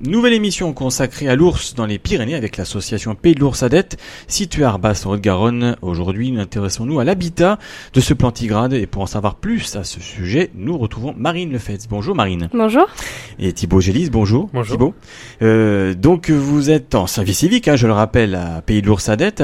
Nouvelle émission consacrée à l'ours dans les Pyrénées avec l'association Pays de l'Ours Adette, située à Arbas en Haute-Garonne. Aujourd'hui, nous intéressons-nous à l'habitat de ce plantigrade et pour en savoir plus à ce sujet, nous retrouvons Marine Lefebvre. Bonjour Marine. Bonjour. Et Thibaut Gélis, bonjour. Bonjour. Thibaut. Euh, donc vous êtes en service civique, hein, je le rappelle, à Pays de l'Ours Adette.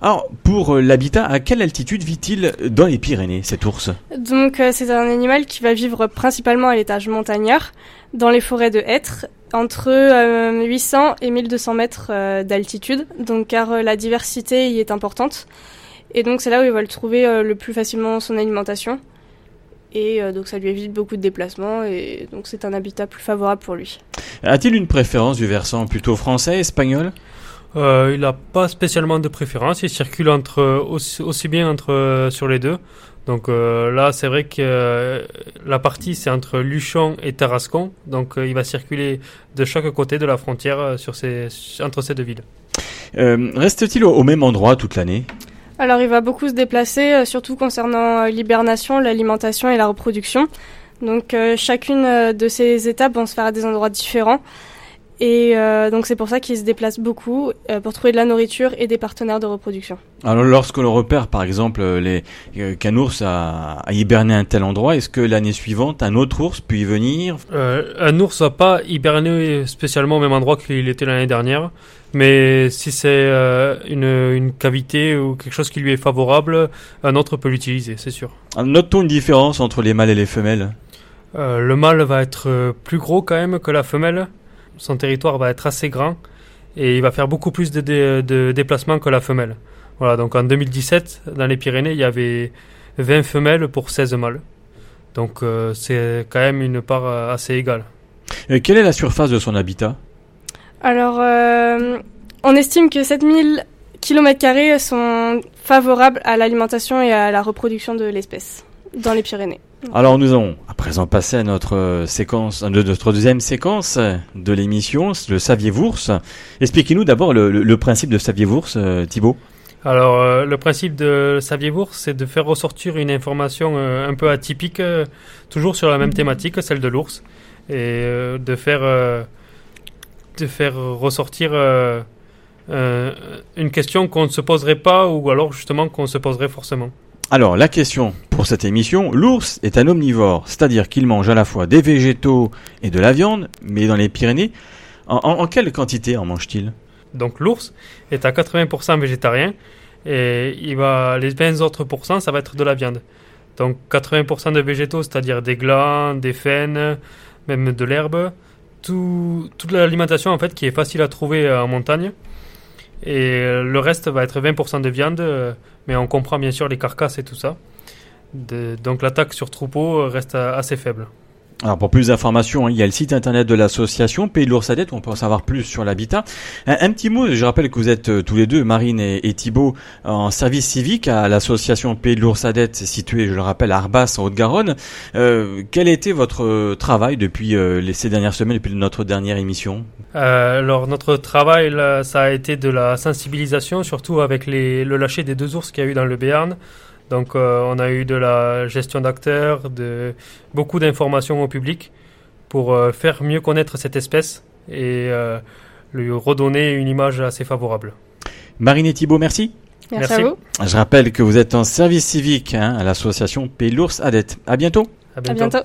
Alors, pour euh, l'habitat, à quelle altitude vit-il dans les Pyrénées, cet ours? Donc euh, c'est un animal qui va vivre principalement à l'étage montagnard, dans les forêts de hêtres, entre euh, 800 et 1200 mètres euh, d'altitude, donc car euh, la diversité y est importante. Et donc c'est là où il va le trouver euh, le plus facilement son alimentation. Et euh, donc ça lui évite beaucoup de déplacements et donc c'est un habitat plus favorable pour lui. A-t-il une préférence du versant plutôt français, espagnol? Euh, il n'a pas spécialement de préférence, il circule entre, aussi, aussi bien entre, euh, sur les deux. Donc euh, là, c'est vrai que euh, la partie, c'est entre Luchon et Tarascon. Donc euh, il va circuler de chaque côté de la frontière euh, sur ces, entre ces deux villes. Euh, Reste-t-il au, au même endroit toute l'année? Alors il va beaucoup se déplacer, euh, surtout concernant euh, l'hibernation, l'alimentation et la reproduction. Donc euh, chacune de ces étapes vont se faire à des endroits différents. Et euh, donc c'est pour ça qu'il se déplace beaucoup euh, pour trouver de la nourriture et des partenaires de reproduction. Alors lorsque l'on repère par exemple euh, les, euh, qu'un ours a, a hiberné à un tel endroit, est-ce que l'année suivante un autre ours peut y venir? Euh, un ours va pas hiberner spécialement au même endroit qu'il était l'année dernière, mais si c'est euh, une, une cavité ou quelque chose qui lui est favorable, un autre peut l'utiliser, c'est sûr. Alors, Note-t-on une différence entre les mâles et les femelles Euh, le mâle va être plus gros quand même que la femelle. Son territoire va être assez grand et il va faire beaucoup plus de, dé- de déplacements que la femelle. Voilà, donc en 2017, dans les Pyrénées, il y avait 20 femelles pour 16 mâles. Donc euh, c'est quand même une part euh, assez égale. Euh, Quelle est la surface de son habitat? Alors euh, on estime que 7000 km sont favorables à l'alimentation et à la reproduction de l'espèce dans les Pyrénées. Alors nous allons à présent passer à notre euh, séquence, notre deuxième séquence euh, de l'émission, le saviez-vous Expliquez-nous d'abord le, principe de saviez-vous, euh, Thibaut. Alors, euh, le principe de Saviez-vous, c'est de faire ressortir une information euh, un peu atypique, euh, toujours sur la même thématique, celle de l'ours, et euh, de faire euh, de faire ressortir euh, euh, une question qu'on ne se poserait pas, ou alors justement qu'on se poserait forcément. Alors la question pour cette émission, l'ours est un omnivore, c'est-à-dire qu'il mange à la fois des végétaux et de la viande, mais dans les Pyrénées, en, en- quelle quantité en mange-t-il? Donc, l'ours est à 80% végétarien, et il va les 20 autres pourcents, ça va être de la viande. Donc, 80% de végétaux, c'est-à-dire des glands, des faines, même de l'herbe, tout, toute l'alimentation en fait qui est facile à trouver en montagne. Et euh, le reste va être 20% de viande, euh, mais on comprend bien sûr les carcasses et tout ça. Donc l'attaque sur troupeau euh, reste assez faible. Alors pour plus d'informations, hein, il y a le site internet de l'association Pays de l'Oursadette où on peut en savoir plus sur l'habitat. Un, petit mot, je rappelle que vous êtes euh, tous les deux, Marine et, et Thibault, en service civique à l'association Pays de l'Oursadette située, je le rappelle, à Arbas en Haute-Garonne. Euh, quel était votre euh, travail depuis euh, ces dernières semaines, depuis notre dernière émission? Euh, alors notre travail, là, ça a été de la sensibilisation, surtout avec le lâcher des deux ours qu'il y a eu dans le Béarn. Donc euh, on a eu de la gestion d'acteurs, de beaucoup d'informations au public pour euh, faire mieux connaître cette espèce et euh, lui redonner une image assez favorable. Marine et Thibault, merci. Merci, Merci. à vous. Je rappelle que vous êtes en service civique hein, à l'association Pays de l'Ours Adette. À bientôt. À À bientôt. bientôt.